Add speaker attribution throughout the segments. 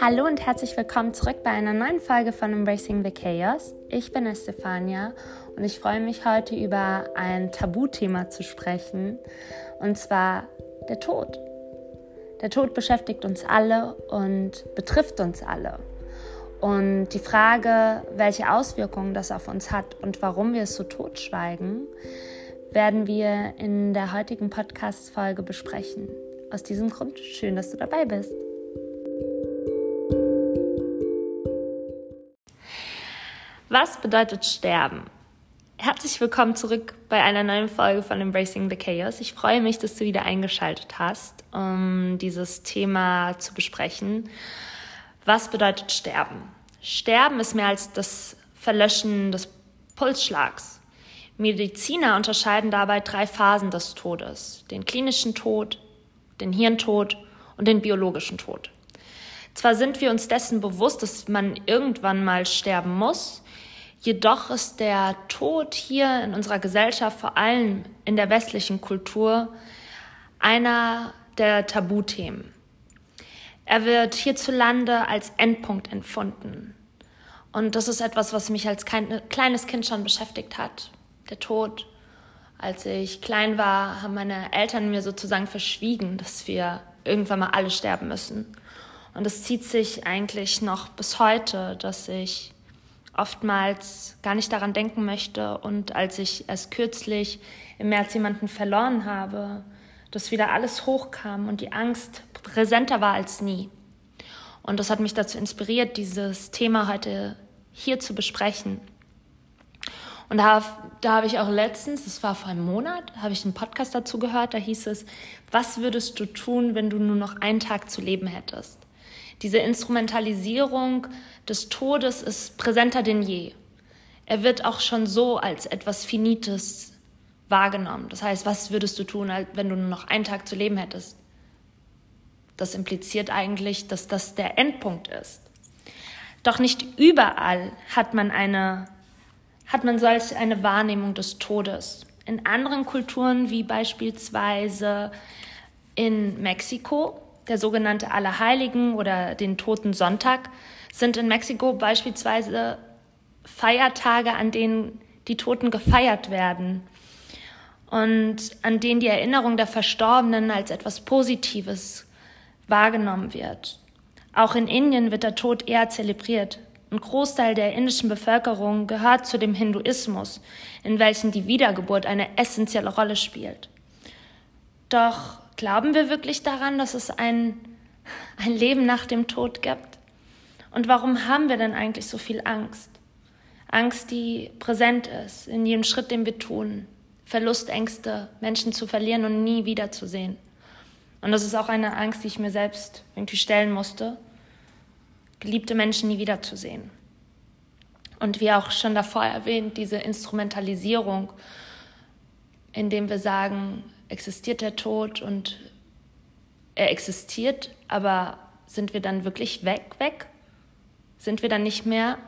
Speaker 1: Hallo und herzlich willkommen zurück bei einer neuen Folge von Embracing the Chaos. Ich bin Estefania und ich freue mich heute über ein Tabuthema zu sprechen und zwar der Tod. Der Tod beschäftigt uns alle und betrifft uns alle. Und die Frage, welche Auswirkungen das auf uns hat und warum wir es so totschweigen, werden wir in der heutigen Podcast-Folge besprechen. Aus diesem Grund schön, dass du dabei bist. Was bedeutet Sterben? Herzlich willkommen zurück bei einer neuen Folge von Embracing the Chaos. Ich freue mich, dass du wieder eingeschaltet hast, um dieses Thema zu besprechen. Was bedeutet Sterben? Sterben ist mehr als das Verlöschen des Pulsschlags. Mediziner unterscheiden dabei drei Phasen des Todes. Den klinischen Tod, den Hirntod und den biologischen Tod. Zwar sind wir uns dessen bewusst, dass man irgendwann mal sterben muss, Jedoch ist der Tod hier in unserer Gesellschaft, vor allem in der westlichen Kultur, einer der Tabuthemen. Er wird hierzulande als Endpunkt empfunden. Und das ist etwas, was mich als kleines Kind schon beschäftigt hat. Der Tod. Als ich klein war, haben meine Eltern mir sozusagen verschwiegen, dass wir irgendwann mal alle sterben müssen. Und es zieht sich eigentlich noch bis heute, dass ich oftmals gar nicht daran denken möchte. Und als ich erst kürzlich im März jemanden verloren habe, dass wieder alles hochkam und die Angst präsenter war als nie. Und das hat mich dazu inspiriert, dieses Thema heute hier zu besprechen. Und da, da habe ich auch letztens, das war vor einem Monat, habe ich einen Podcast dazu gehört, da hieß es, was würdest du tun, wenn du nur noch einen Tag zu leben hättest? Diese Instrumentalisierung des Todes ist präsenter denn je. Er wird auch schon so als etwas Finites wahrgenommen. Das heißt, was würdest du tun, wenn du nur noch einen Tag zu leben hättest? Das impliziert eigentlich, dass das der Endpunkt ist. Doch nicht überall hat man eine, hat man solch eine Wahrnehmung des Todes. In anderen Kulturen, wie beispielsweise in Mexiko, der sogenannte Allerheiligen oder den Toten Sonntag, sind in Mexiko beispielsweise Feiertage, an denen die Toten gefeiert werden und an denen die Erinnerung der Verstorbenen als etwas Positives wahrgenommen wird. Auch in Indien wird der Tod eher zelebriert. Ein Großteil der indischen Bevölkerung gehört zu dem Hinduismus, in welchem die Wiedergeburt eine essentielle Rolle spielt. Doch glauben wir wirklich daran, dass es ein, ein Leben nach dem Tod gibt? Und warum haben wir denn eigentlich so viel Angst? Angst, die präsent ist in jedem Schritt, den wir tun. Verlustängste, Menschen zu verlieren und nie wiederzusehen. Und das ist auch eine Angst, die ich mir selbst irgendwie stellen musste, geliebte Menschen nie wiederzusehen. Und wie auch schon davor erwähnt, diese Instrumentalisierung, indem wir sagen, existiert der Tod und er existiert, aber sind wir dann wirklich weg, weg? sind wir dann nicht mehr.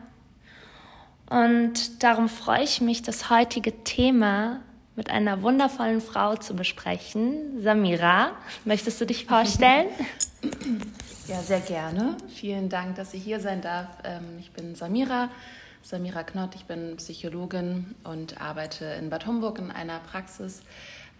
Speaker 1: Und darum freue ich mich, das heutige Thema mit einer wundervollen Frau zu besprechen. Samira, möchtest du dich vorstellen?
Speaker 2: Ja, sehr gerne. Vielen Dank, dass ich hier sein darf. Ähm, ich bin Samira, Samira Knott. Ich bin Psychologin und arbeite in Bad Homburg in einer Praxis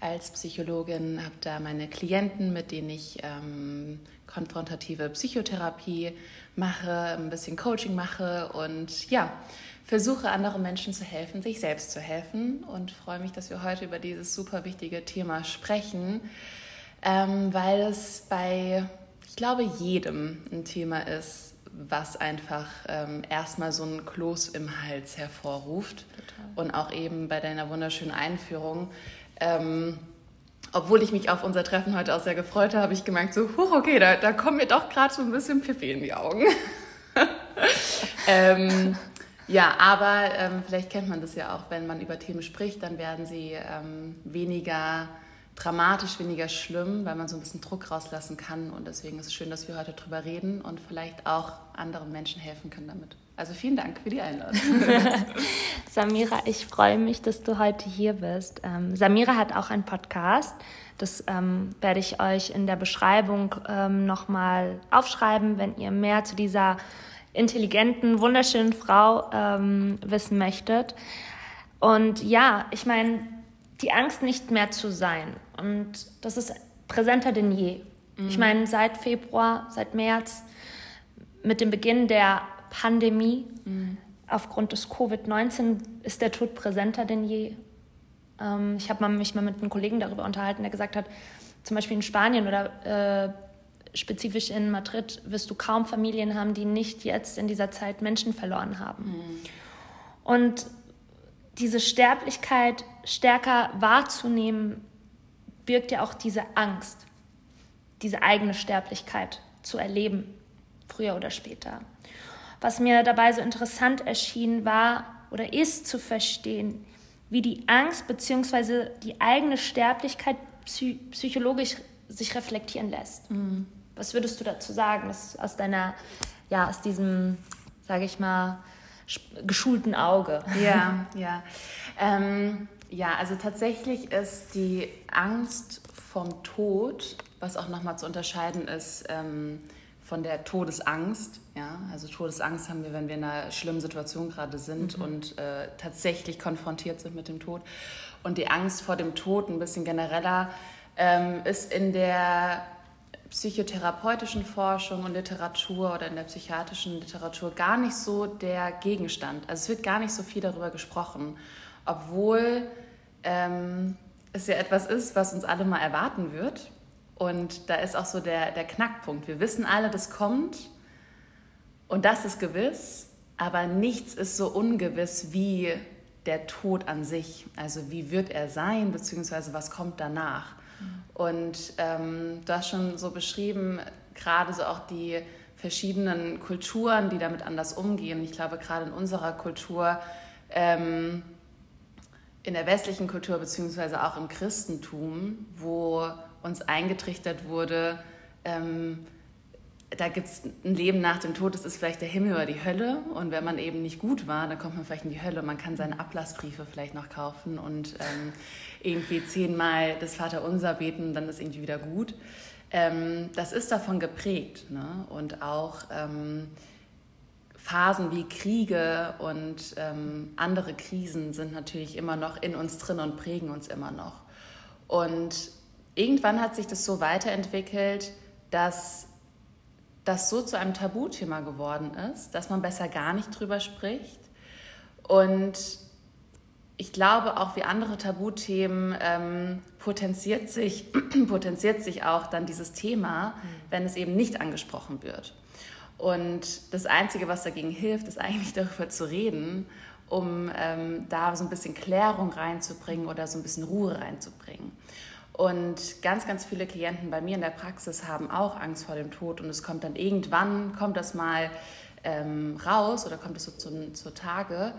Speaker 2: als Psychologin, habe da meine Klienten, mit denen ich ähm, konfrontative Psychotherapie mache, ein bisschen Coaching mache und ja, versuche anderen Menschen zu helfen, sich selbst zu helfen und freue mich, dass wir heute über dieses super wichtige Thema sprechen, ähm, weil es bei, ich glaube, jedem ein Thema ist, was einfach ähm, erstmal so ein Kloß im Hals hervorruft. Total. Und auch eben bei deiner wunderschönen Einführung. Ähm, obwohl ich mich auf unser Treffen heute auch sehr gefreut habe, habe ich gemerkt, so, huch, okay, da, da kommen mir doch gerade so ein bisschen Pippi in die Augen. ähm, ja, aber ähm, vielleicht kennt man das ja auch, wenn man über Themen spricht, dann werden sie ähm, weniger dramatisch, weniger schlimm, weil man so ein bisschen Druck rauslassen kann. Und deswegen ist es schön, dass wir heute drüber reden und vielleicht auch anderen Menschen helfen können damit. Also vielen Dank für die Einladung.
Speaker 1: Samira, ich freue mich, dass du heute hier bist. Ähm, Samira hat auch einen Podcast. Das ähm, werde ich euch in der Beschreibung ähm, nochmal aufschreiben, wenn ihr mehr zu dieser intelligenten, wunderschönen Frau ähm, wissen möchtet. Und ja, ich meine, die Angst nicht mehr zu sein. Und das ist präsenter denn je. Mhm. Ich meine, seit Februar, seit März, mit dem Beginn der Pandemie, mhm. aufgrund des Covid-19, ist der Tod präsenter denn je. Ähm, ich habe mich mal mit einem Kollegen darüber unterhalten, der gesagt hat, zum Beispiel in Spanien oder äh, spezifisch in Madrid wirst du kaum Familien haben, die nicht jetzt in dieser Zeit Menschen verloren haben. Mhm. Und diese Sterblichkeit stärker wahrzunehmen, birgt ja auch diese Angst, diese eigene Sterblichkeit zu erleben, früher oder später. Was mir dabei so interessant erschien, war oder ist zu verstehen, wie die Angst bzw. die eigene Sterblichkeit psychologisch sich reflektieren lässt. Mhm. Was würdest du dazu sagen, dass aus deiner, ja, aus diesem, sage ich mal, geschulten Auge?
Speaker 2: Ja, ja. Ähm, ja, also tatsächlich ist die Angst vom Tod, was auch nochmal zu unterscheiden ist ähm, von der Todesangst. Ja, also Todesangst haben wir, wenn wir in einer schlimmen Situation gerade sind mhm. und äh, tatsächlich konfrontiert sind mit dem Tod. Und die Angst vor dem Tod, ein bisschen genereller, ähm, ist in der psychotherapeutischen Forschung und Literatur oder in der psychiatrischen Literatur gar nicht so der Gegenstand. Also es wird gar nicht so viel darüber gesprochen, obwohl ähm, es ja etwas ist, was uns alle mal erwarten wird. Und da ist auch so der, der Knackpunkt. Wir wissen alle, das kommt und das ist gewiss, aber nichts ist so ungewiss wie der Tod an sich. Also wie wird er sein, beziehungsweise was kommt danach. Und ähm, du hast schon so beschrieben, gerade so auch die verschiedenen Kulturen, die damit anders umgehen. Ich glaube, gerade in unserer Kultur, ähm, in der westlichen Kultur beziehungsweise auch im Christentum, wo uns eingetrichtert wurde, ähm, da gibt es ein Leben nach dem Tod, das ist vielleicht der Himmel oder die Hölle. Und wenn man eben nicht gut war, dann kommt man vielleicht in die Hölle. Man kann seine Ablassbriefe vielleicht noch kaufen und ähm, irgendwie zehnmal das Vaterunser beten, dann ist irgendwie wieder gut. Ähm, das ist davon geprägt. Ne? Und auch ähm, Phasen wie Kriege und ähm, andere Krisen sind natürlich immer noch in uns drin und prägen uns immer noch. Und irgendwann hat sich das so weiterentwickelt, dass das so zu einem Tabuthema geworden ist, dass man besser gar nicht drüber spricht. Und ich glaube, auch wie andere Tabuthemen ähm, potenziert, sich, potenziert sich auch dann dieses Thema, mhm. wenn es eben nicht angesprochen wird. Und das Einzige, was dagegen hilft, ist eigentlich darüber zu reden, um ähm, da so ein bisschen Klärung reinzubringen oder so ein bisschen Ruhe reinzubringen. Und ganz, ganz viele Klienten bei mir in der Praxis haben auch Angst vor dem Tod. Und es kommt dann irgendwann, kommt das mal ähm, raus oder kommt es so zu, zu Tage,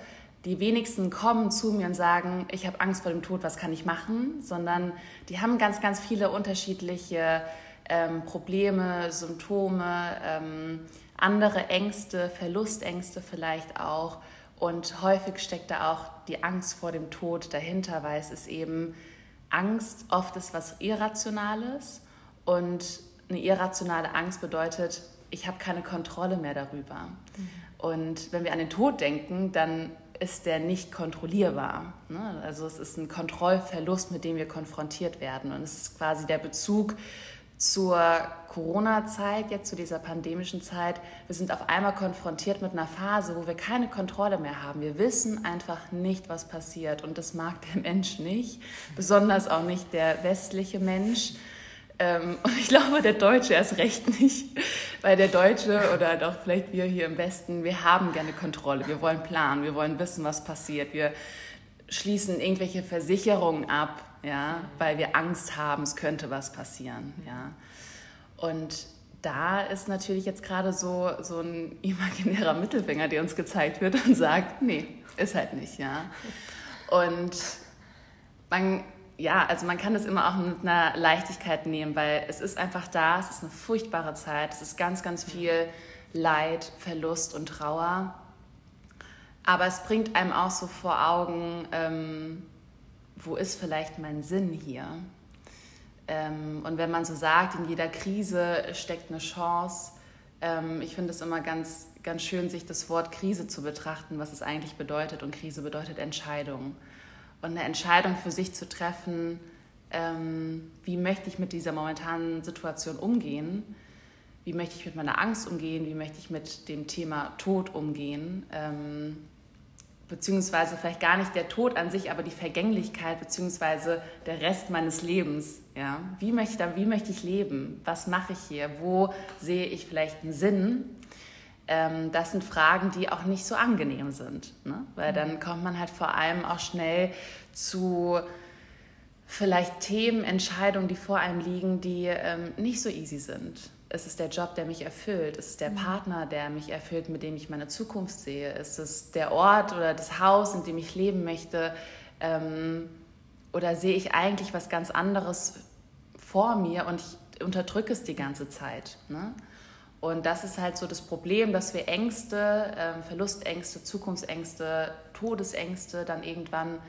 Speaker 2: die wenigsten kommen zu mir und sagen, ich habe Angst vor dem Tod, was kann ich machen, sondern die haben ganz, ganz viele unterschiedliche ähm, Probleme, Symptome, ähm, andere Ängste, Verlustängste vielleicht auch. Und häufig steckt da auch die Angst vor dem Tod dahinter, weil es ist eben Angst oft ist was Irrationales und eine irrationale Angst bedeutet, ich habe keine Kontrolle mehr darüber. Mhm. Und wenn wir an den Tod denken, dann ist der nicht kontrollierbar. Ne? Also es ist ein Kontrollverlust, mit dem wir konfrontiert werden. Und es ist quasi der Bezug zur Corona-Zeit, jetzt zu dieser pandemischen Zeit. Wir sind auf einmal konfrontiert mit einer Phase, wo wir keine Kontrolle mehr haben. Wir wissen einfach nicht, was passiert. Und das mag der Mensch nicht, besonders auch nicht der westliche Mensch. Ähm, und ich glaube, der Deutsche erst recht nicht, weil der Deutsche oder auch vielleicht wir hier im Westen, wir haben gerne Kontrolle, wir wollen planen, wir wollen wissen, was passiert, wir schließen irgendwelche Versicherungen ab, ja, weil wir Angst haben, es könnte was passieren, ja. Und da ist natürlich jetzt gerade so, so ein imaginärer Mittelfinger, der uns gezeigt wird und sagt, nee, ist halt nicht, ja. Und man ja, also man kann das immer auch mit einer Leichtigkeit nehmen, weil es ist einfach da, es ist eine furchtbare Zeit, es ist ganz, ganz viel Leid, Verlust und Trauer. Aber es bringt einem auch so vor Augen, ähm, wo ist vielleicht mein Sinn hier? Ähm, und wenn man so sagt, in jeder Krise steckt eine Chance, ähm, ich finde es immer ganz, ganz schön, sich das Wort Krise zu betrachten, was es eigentlich bedeutet. Und Krise bedeutet Entscheidung. Und eine Entscheidung für sich zu treffen, ähm, wie möchte ich mit dieser momentanen Situation umgehen? Wie möchte ich mit meiner Angst umgehen? Wie möchte ich mit dem Thema Tod umgehen? Beziehungsweise vielleicht gar nicht der Tod an sich, aber die Vergänglichkeit, beziehungsweise der Rest meines Lebens. Ja? Wie, möchte wie möchte ich leben? Was mache ich hier? Wo sehe ich vielleicht einen Sinn? Ähm, das sind Fragen, die auch nicht so angenehm sind, ne? weil dann kommt man halt vor allem auch schnell zu vielleicht Themen, Entscheidungen, die vor einem liegen, die ähm, nicht so easy sind ist es der Job, der mich erfüllt? Ist es der mhm. Partner, der mich erfüllt, mit dem ich meine Zukunft sehe? Ist es der Ort oder das Haus, in dem ich leben möchte? Ähm, oder sehe ich eigentlich was ganz anderes vor mir und ich unterdrücke es die ganze Zeit? Ne? Und das ist halt so das Problem, dass wir Ängste, ähm, Verlustängste, Zukunftsängste, Todesängste dann irgendwann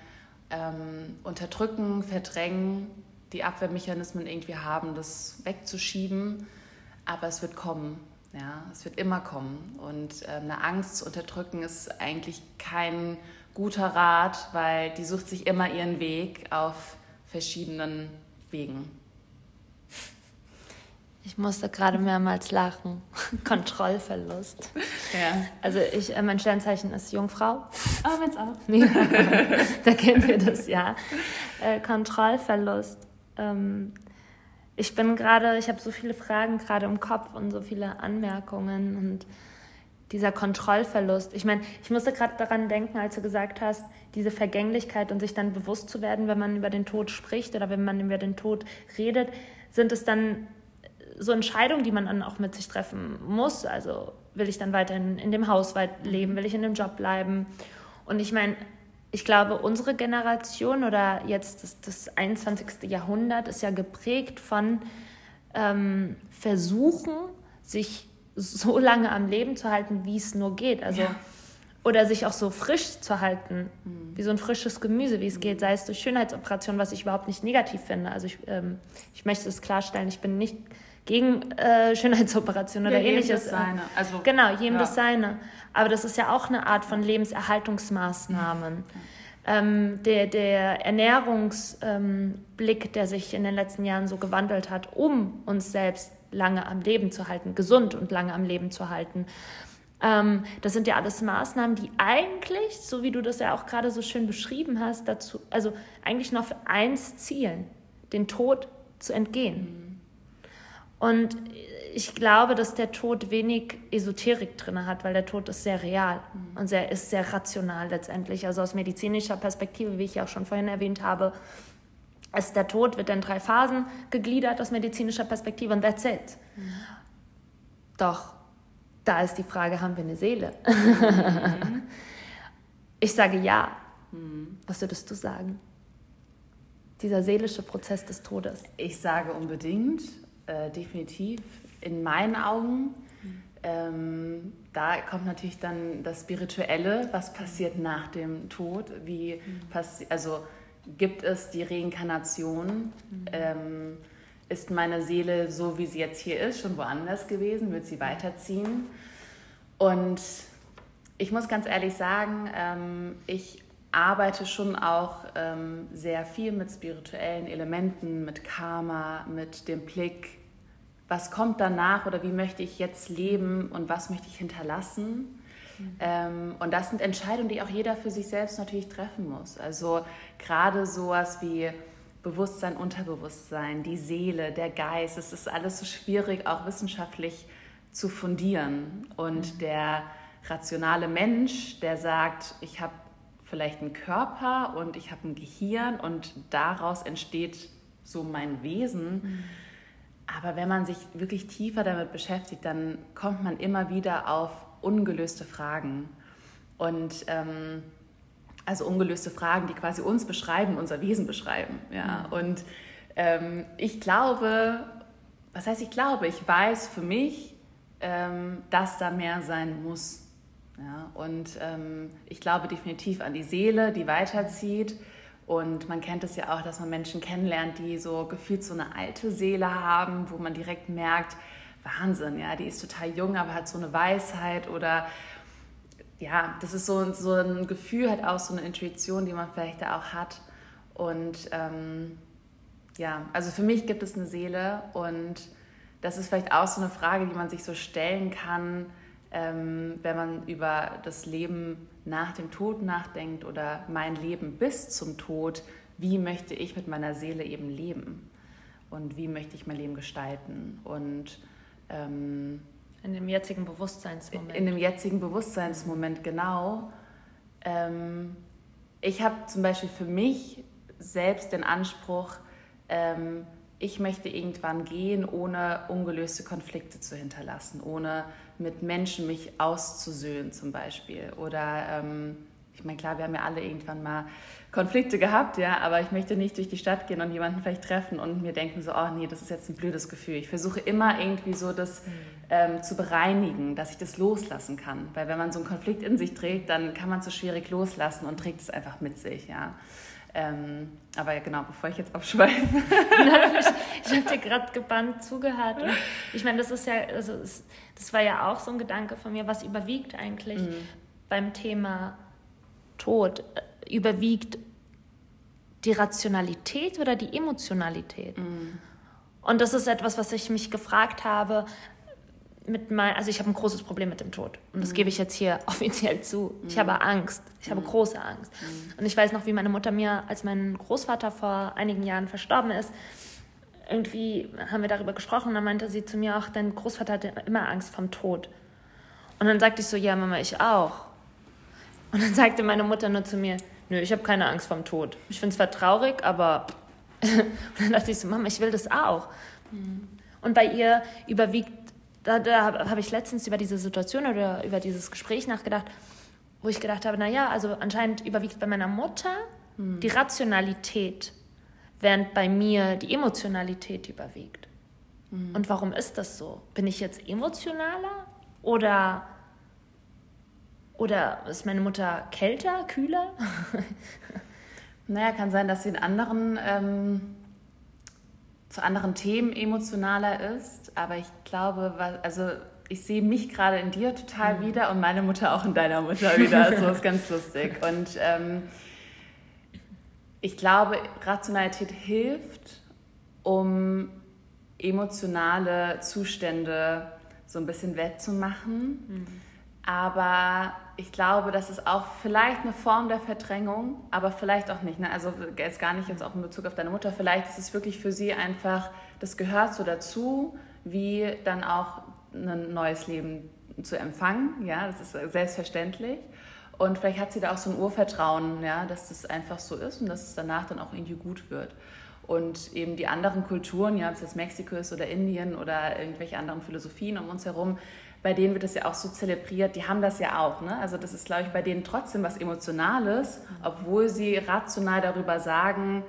Speaker 2: ähm, unterdrücken, verdrängen, die Abwehrmechanismen irgendwie haben, das wegzuschieben aber es wird kommen. Ja, es wird immer kommen. Und äh, eine Angst zu unterdrücken ist eigentlich kein guter Rat, weil die sucht sich immer ihren Weg auf verschiedenen Wegen.
Speaker 1: Ich musste gerade mehrmals lachen. Kontrollverlust. Ja. Also ich, äh, mein Sternzeichen ist Jungfrau.
Speaker 2: Oh, meins auch.
Speaker 1: Ja, da kennen wir das ja. Äh, Kontrollverlust. Ähm, ich bin gerade, ich habe so viele Fragen gerade im Kopf und so viele Anmerkungen und dieser Kontrollverlust. Ich meine, ich musste gerade daran denken, als du gesagt hast, diese Vergänglichkeit und sich dann bewusst zu werden, wenn man über den Tod spricht oder wenn man über den Tod redet, sind es dann so Entscheidungen, die man dann auch mit sich treffen muss. Also will ich dann weiterhin in dem Haus leben, will ich in dem Job bleiben? Und ich meine, ich glaube, unsere Generation oder jetzt das, das 21. Jahrhundert ist ja geprägt von ähm, Versuchen, sich so lange am Leben zu halten, wie es nur geht. Also, ja. Oder sich auch so frisch zu halten, mhm. wie so ein frisches Gemüse, wie es mhm. geht, sei es durch Schönheitsoperationen, was ich überhaupt nicht negativ finde. Also ich, ähm, ich möchte es klarstellen, ich bin nicht gegen äh, Schönheitsoperationen ja, oder ähnliches. Jedem das seine. Also, genau, jedem ja. das seine. Aber das ist ja auch eine Art von Lebenserhaltungsmaßnahmen. Ähm, der, der Ernährungsblick, ähm, der sich in den letzten Jahren so gewandelt hat, um uns selbst lange am Leben zu halten, gesund und lange am Leben zu halten. Ähm, das sind ja alles Maßnahmen, die eigentlich, so wie du das ja auch gerade so schön beschrieben hast, dazu, also eigentlich noch für eins zielen, den Tod zu entgehen. Mhm. Und ich glaube, dass der Tod wenig Esoterik drin hat, weil der Tod ist sehr real mhm. und sehr, ist sehr rational letztendlich. Also aus medizinischer Perspektive, wie ich ja auch schon vorhin erwähnt habe, ist der Tod wird in drei Phasen gegliedert aus medizinischer Perspektive und that's it. Mhm. Doch da ist die Frage, haben wir eine Seele? Mhm. ich sage ja. Was würdest du sagen? Dieser seelische Prozess des Todes.
Speaker 2: Ich sage unbedingt äh, definitiv in meinen Augen. Ähm, da kommt natürlich dann das Spirituelle, was passiert nach dem Tod, wie also gibt es die Reinkarnation, ähm, ist meine Seele so, wie sie jetzt hier ist, schon woanders gewesen, wird sie weiterziehen. Und ich muss ganz ehrlich sagen, ähm, ich arbeite schon auch ähm, sehr viel mit spirituellen Elementen, mit Karma, mit dem Blick was kommt danach oder wie möchte ich jetzt leben und was möchte ich hinterlassen. Mhm. Ähm, und das sind Entscheidungen, die auch jeder für sich selbst natürlich treffen muss. Also gerade sowas wie Bewusstsein, Unterbewusstsein, die Seele, der Geist, es ist alles so schwierig, auch wissenschaftlich zu fundieren. Und mhm. der rationale Mensch, der sagt, ich habe vielleicht einen Körper und ich habe ein Gehirn und daraus entsteht so mein Wesen. Mhm aber wenn man sich wirklich tiefer damit beschäftigt, dann kommt man immer wieder auf ungelöste Fragen. Und ähm, also ungelöste Fragen, die quasi uns beschreiben, unser Wesen beschreiben. Ja? Mhm. Und ähm, ich glaube, was heißt ich glaube, ich weiß für mich, ähm, dass da mehr sein muss. Ja? Und ähm, ich glaube definitiv an die Seele, die weiterzieht. Und man kennt es ja auch, dass man Menschen kennenlernt, die so gefühlt so eine alte Seele haben, wo man direkt merkt, Wahnsinn, ja, die ist total jung, aber hat so eine Weisheit oder ja, das ist so, so ein Gefühl, halt auch so eine Intuition, die man vielleicht da auch hat. Und ähm, ja, also für mich gibt es eine Seele und das ist vielleicht auch so eine Frage, die man sich so stellen kann, ähm, wenn man über das Leben nach dem Tod nachdenkt oder mein Leben bis zum Tod, wie möchte ich mit meiner Seele eben leben und wie möchte ich mein Leben gestalten und ähm,
Speaker 1: in dem jetzigen Bewusstseinsmoment.
Speaker 2: In dem jetzigen Bewusstseinsmoment, genau. Ähm, ich habe zum Beispiel für mich selbst den Anspruch, ähm, ich möchte irgendwann gehen, ohne ungelöste Konflikte zu hinterlassen, ohne mit Menschen mich auszusöhnen zum Beispiel. Oder ähm, ich meine, klar, wir haben ja alle irgendwann mal Konflikte gehabt, ja, aber ich möchte nicht durch die Stadt gehen und jemanden vielleicht treffen und mir denken so, oh nee, das ist jetzt ein blödes Gefühl. Ich versuche immer irgendwie so das mhm. ähm, zu bereinigen, dass ich das loslassen kann. Weil wenn man so einen Konflikt in sich trägt, dann kann man es so schwierig loslassen und trägt es einfach mit sich, ja. Ähm, aber ja, genau, bevor ich jetzt abschweife.
Speaker 1: ich, ich habe dir gerade gebannt zugehört. Und ich meine, das ist ja, also es, das war ja auch so ein Gedanke von mir, was überwiegt eigentlich mhm. beim Thema Tod? Überwiegt die Rationalität oder die Emotionalität? Mhm. Und das ist etwas, was ich mich gefragt habe, mit mein, also ich habe ein großes Problem mit dem Tod. Und das mhm. gebe ich jetzt hier offiziell zu. Ich mhm. habe Angst. Ich habe mhm. große Angst. Mhm. Und ich weiß noch, wie meine Mutter mir, als mein Großvater vor einigen Jahren verstorben ist, irgendwie haben wir darüber gesprochen und dann meinte sie zu mir auch, dein Großvater hatte immer Angst vom Tod. Und dann sagte ich so, ja, Mama, ich auch. Und dann sagte meine Mutter nur zu mir, nö, ich habe keine Angst vom Tod. Ich finde es zwar traurig, aber... und dann dachte ich so, Mama, ich will das auch. Mhm. Und bei ihr überwiegt da, da habe ich letztens über diese Situation oder über dieses Gespräch nachgedacht, wo ich gedacht habe, naja, also anscheinend überwiegt bei meiner Mutter hm. die Rationalität, während bei mir die Emotionalität überwiegt. Hm. Und warum ist das so? Bin ich jetzt emotionaler oder, oder ist meine Mutter kälter, kühler?
Speaker 2: naja, kann sein, dass sie in anderen ähm, zu anderen Themen emotionaler ist. Aber ich glaube, also ich sehe mich gerade in dir total mhm. wieder und meine Mutter auch in deiner Mutter wieder. Also das ist ganz lustig. Und ähm, ich glaube, Rationalität hilft, um emotionale Zustände so ein bisschen wettzumachen. Mhm. Aber ich glaube, das ist auch vielleicht eine Form der Verdrängung, aber vielleicht auch nicht. Ne? Also jetzt gar nicht jetzt auch in Bezug auf deine Mutter. Vielleicht ist es wirklich für sie einfach, das gehört so dazu, wie dann auch ein neues Leben zu empfangen. Ja, das ist selbstverständlich. Und vielleicht hat sie da auch so ein Urvertrauen, ja, dass das einfach so ist und dass es danach dann auch irgendwie gut wird. Und eben die anderen Kulturen, ja, ob es jetzt Mexiko ist oder Indien oder irgendwelche anderen Philosophien um uns herum, bei denen wird das ja auch so zelebriert, die haben das ja auch. Ne? Also das ist, glaube ich, bei denen trotzdem was Emotionales, obwohl sie rational darüber sagen,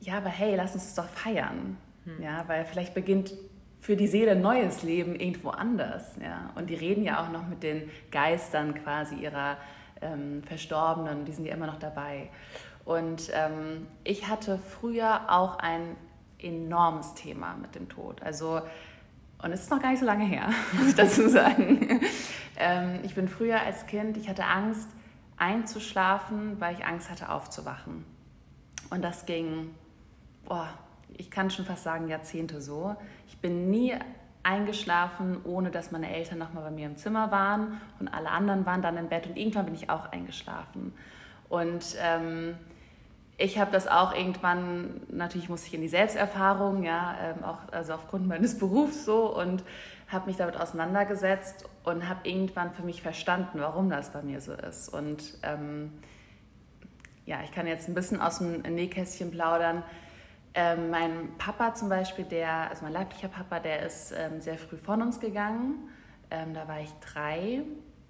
Speaker 2: ja, aber hey, lass uns das doch feiern. Hm. Ja, weil vielleicht beginnt für die Seele ein neues Leben irgendwo anders. Ja? Und die reden ja auch noch mit den Geistern quasi ihrer ähm, Verstorbenen, die sind ja immer noch dabei. Und ähm, ich hatte früher auch ein enormes Thema mit dem Tod. Also und es ist noch gar nicht so lange her, muss ich dazu sagen. ähm, ich bin früher als Kind, ich hatte Angst einzuschlafen, weil ich Angst hatte aufzuwachen. Und das ging, boah, ich kann schon fast sagen, Jahrzehnte so. Ich bin nie eingeschlafen, ohne dass meine Eltern nochmal bei mir im Zimmer waren und alle anderen waren dann im Bett und irgendwann bin ich auch eingeschlafen. Und ähm, ich habe das auch irgendwann, natürlich musste ich in die Selbsterfahrung, ja, ähm, auch also aufgrund meines Berufs so und habe mich damit auseinandergesetzt und habe irgendwann für mich verstanden, warum das bei mir so ist. Und ähm, ja, ich kann jetzt ein bisschen aus dem Nähkästchen plaudern. Ähm, mein Papa zum Beispiel, der, also mein leiblicher Papa, der ist ähm, sehr früh von uns gegangen. Ähm, da war ich drei.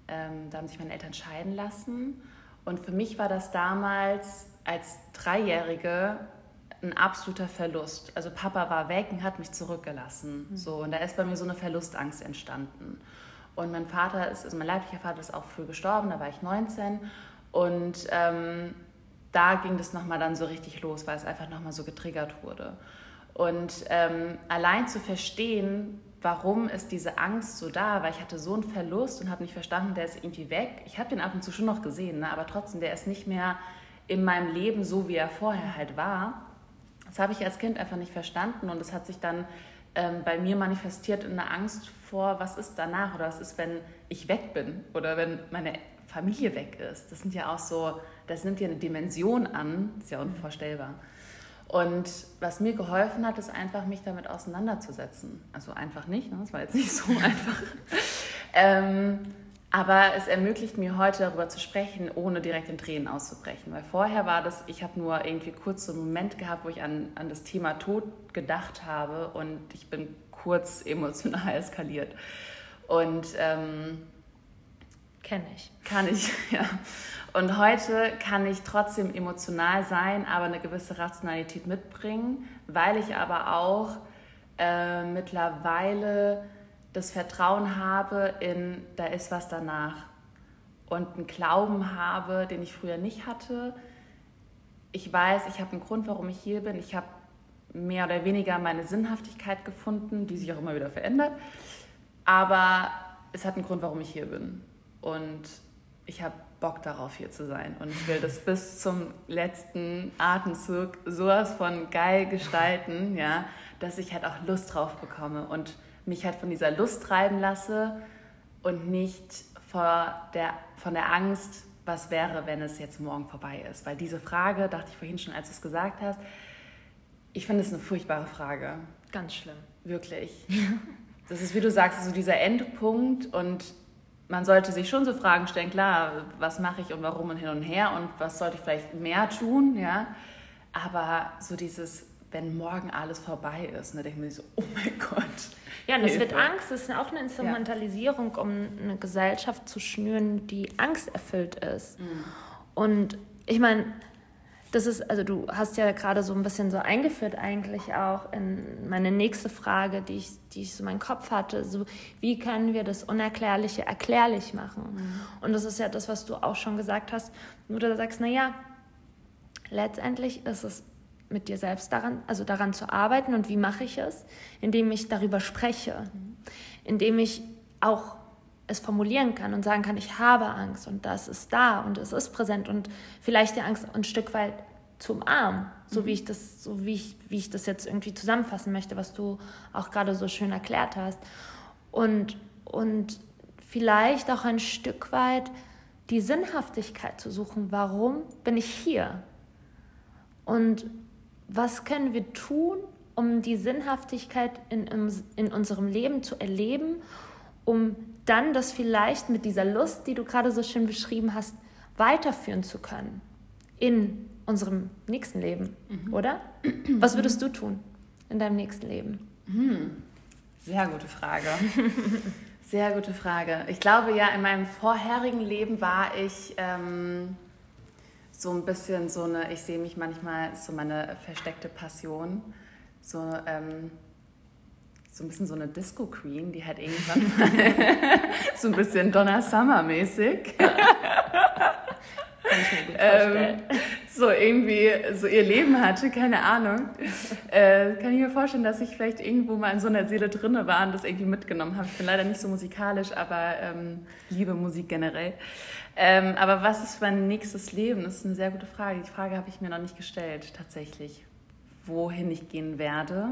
Speaker 2: Ähm, da haben sich meine Eltern scheiden lassen. Und für mich war das damals als Dreijährige ein absoluter Verlust. Also Papa war weg und hat mich zurückgelassen. Mhm. So, und da ist bei mir so eine Verlustangst entstanden. Und mein Vater ist, also mein leiblicher Vater ist auch früh gestorben, da war ich 19. Und ähm, da ging das nochmal dann so richtig los, weil es einfach nochmal so getriggert wurde. Und ähm, allein zu verstehen, warum ist diese Angst so da, weil ich hatte so einen Verlust und habe nicht verstanden, der ist irgendwie weg. Ich habe den ab und zu schon noch gesehen, ne? aber trotzdem, der ist nicht mehr in meinem Leben so, wie er vorher halt war. Das habe ich als Kind einfach nicht verstanden und es hat sich dann ähm, bei mir manifestiert in einer Angst vor, was ist danach oder was ist, wenn ich weg bin oder wenn meine Familie weg ist. Das sind ja auch so, das nimmt ja eine Dimension an, ist ja unvorstellbar. Und was mir geholfen hat, ist einfach, mich damit auseinanderzusetzen. Also einfach nicht, ne? das war jetzt nicht so einfach. ähm, aber es ermöglicht mir heute darüber zu sprechen, ohne direkt in Tränen auszubrechen. Weil vorher war das, ich habe nur irgendwie kurz so einen Moment gehabt, wo ich an, an das Thema Tod gedacht habe und ich bin kurz emotional eskaliert. Und ähm,
Speaker 1: kenne ich.
Speaker 2: Kann ich, ja. Und heute kann ich trotzdem emotional sein, aber eine gewisse Rationalität mitbringen, weil ich aber auch äh, mittlerweile das Vertrauen habe in, da ist was danach. Und einen Glauben habe, den ich früher nicht hatte. Ich weiß, ich habe einen Grund, warum ich hier bin. Ich habe mehr oder weniger meine Sinnhaftigkeit gefunden, die sich auch immer wieder verändert. Aber es hat einen Grund, warum ich hier bin. Und ich habe Bock darauf, hier zu sein. Und ich will das bis zum letzten Atemzug sowas von geil gestalten, ja, dass ich halt auch Lust drauf bekomme und mich halt von dieser Lust treiben lasse und nicht vor der, von der Angst, was wäre, wenn es jetzt morgen vorbei ist. Weil diese Frage, dachte ich vorhin schon, als du es gesagt hast, ich finde es eine furchtbare Frage.
Speaker 1: Ganz schlimm.
Speaker 2: Wirklich. Das ist, wie du sagst, so dieser Endpunkt und man sollte sich schon so Fragen stellen, klar, was mache ich und warum und hin und her und was sollte ich vielleicht mehr tun, ja. Aber so dieses, wenn morgen alles vorbei ist, dann denke ich mir so, oh mein Gott.
Speaker 1: Ja, und es wird Angst, es ist auch eine Instrumentalisierung, ja. um eine Gesellschaft zu schnüren, die angsterfüllt ist. Mhm. Und ich meine, das ist, also du hast ja gerade so ein bisschen so eingeführt eigentlich auch in meine nächste Frage, die ich, die ich so in meinem Kopf hatte, so wie können wir das Unerklärliche erklärlich machen? Mhm. Und das ist ja das, was du auch schon gesagt hast, wo du sagst, naja, letztendlich ist es mit dir selbst daran, also daran zu arbeiten und wie mache ich es? Indem ich darüber spreche, mhm. indem ich auch es formulieren kann und sagen kann, ich habe Angst und das ist da und es ist präsent und vielleicht die Angst ein Stück weit zu umarmen, so mhm. wie ich das, so wie ich, wie ich das jetzt irgendwie zusammenfassen möchte, was du auch gerade so schön erklärt hast. Und, und vielleicht auch ein Stück weit die Sinnhaftigkeit zu suchen. Warum bin ich hier? Und was können wir tun, um die Sinnhaftigkeit in, in unserem Leben zu erleben, um dann das vielleicht mit dieser Lust, die du gerade so schön beschrieben hast, weiterführen zu können in unserem nächsten Leben, mhm. oder? Was würdest du tun in deinem nächsten Leben?
Speaker 2: Mhm. Sehr gute Frage. Sehr gute Frage. Ich glaube ja, in meinem vorherigen Leben war ich ähm, so ein bisschen so eine, ich sehe mich manchmal so meine versteckte Passion, so ähm, so ein bisschen so eine Disco Queen, die halt irgendwann mal so ein bisschen Donna Summer mäßig. Kann ich mir gut vorstellen. Ähm, so irgendwie so ihr Leben hatte, keine Ahnung. Äh, kann ich mir vorstellen, dass ich vielleicht irgendwo mal in so einer Seele drinne war und das irgendwie mitgenommen habe. Ich bin leider nicht so musikalisch, aber ähm, liebe Musik generell. Ähm, aber was ist mein nächstes Leben? Das ist eine sehr gute Frage. Die Frage habe ich mir noch nicht gestellt, tatsächlich. Wohin ich gehen werde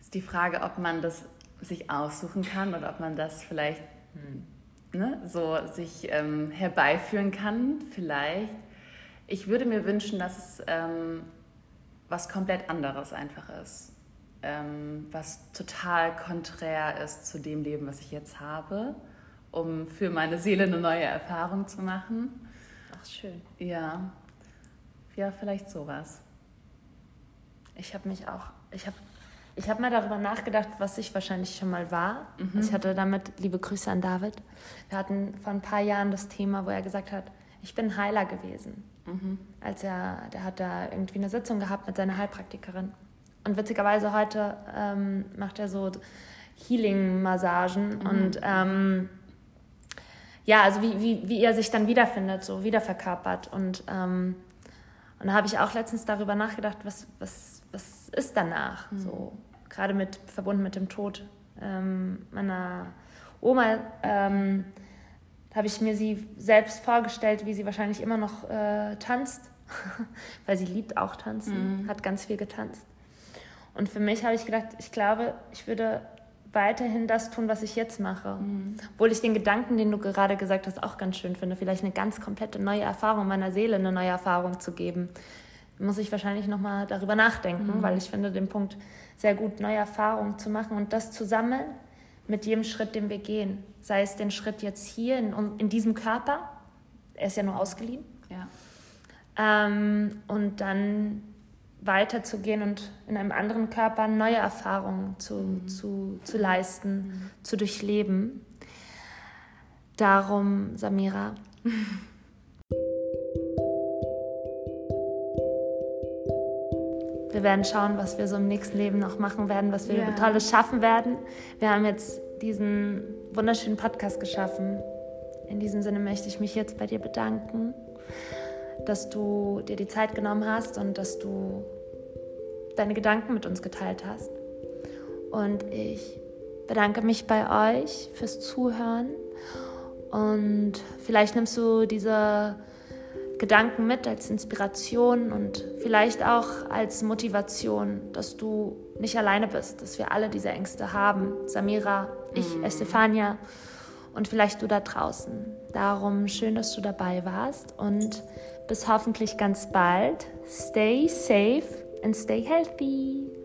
Speaker 2: ist die Frage, ob man das sich aussuchen kann oder ob man das vielleicht hm, ne, so sich ähm, herbeiführen kann, vielleicht. Ich würde mir wünschen, dass es ähm, was komplett anderes einfach ist. Ähm, was total konträr ist zu dem Leben, was ich jetzt habe, um für meine Seele eine neue Erfahrung zu machen.
Speaker 1: Ach, schön.
Speaker 2: Ja. Ja, vielleicht sowas.
Speaker 1: Ich habe mich auch, ich habe ich habe mal darüber nachgedacht, was ich wahrscheinlich schon mal war. Mhm. Also ich hatte damit, liebe Grüße an David, wir hatten vor ein paar Jahren das Thema, wo er gesagt hat, ich bin Heiler gewesen. Mhm. Als er, der hat da irgendwie eine Sitzung gehabt mit seiner Heilpraktikerin. Und witzigerweise heute ähm, macht er so Healing-Massagen mhm. und ähm, ja, also wie, wie, wie er sich dann wiederfindet, so wiederverkörpert. Und, ähm, und da habe ich auch letztens darüber nachgedacht, was, was, was ist danach? Mhm. So, gerade mit, verbunden mit dem Tod ähm, meiner Oma. Ähm, habe ich mir sie selbst vorgestellt, wie sie wahrscheinlich immer noch äh, tanzt, weil sie liebt auch tanzen, mhm. hat ganz viel getanzt. Und für mich habe ich gedacht, ich glaube, ich würde weiterhin das tun, was ich jetzt mache. Mhm. Obwohl ich den Gedanken, den du gerade gesagt hast, auch ganz schön finde, vielleicht eine ganz komplette neue Erfahrung meiner Seele, eine neue Erfahrung zu geben. Muss ich wahrscheinlich nochmal darüber nachdenken, mhm. weil ich finde den Punkt sehr gut, neue Erfahrungen zu machen und das zu sammeln mit jedem Schritt, den wir gehen. Sei es den Schritt jetzt hier in, in diesem Körper, er ist ja nur ausgeliehen. Ja. Ähm, und dann weiterzugehen und in einem anderen Körper neue Erfahrungen zu, mhm. zu, zu leisten, mhm. zu durchleben. Darum, Samira. Wir werden schauen, was wir so im nächsten Leben noch machen werden, was wir yeah. Tolles schaffen werden. Wir haben jetzt diesen wunderschönen Podcast geschaffen. In diesem Sinne möchte ich mich jetzt bei dir bedanken dass du dir die Zeit genommen hast und dass du deine Gedanken mit uns geteilt hast. Und ich bedanke mich bei euch fürs Zuhören und vielleicht nimmst du diese Gedanken mit als Inspiration und vielleicht auch als Motivation, dass du nicht alleine bist, dass wir alle diese Ängste haben. Samira, ich, mm. Estefania und vielleicht du da draußen. Darum schön, dass du dabei warst und bis hoffentlich ganz bald. Stay safe and stay healthy.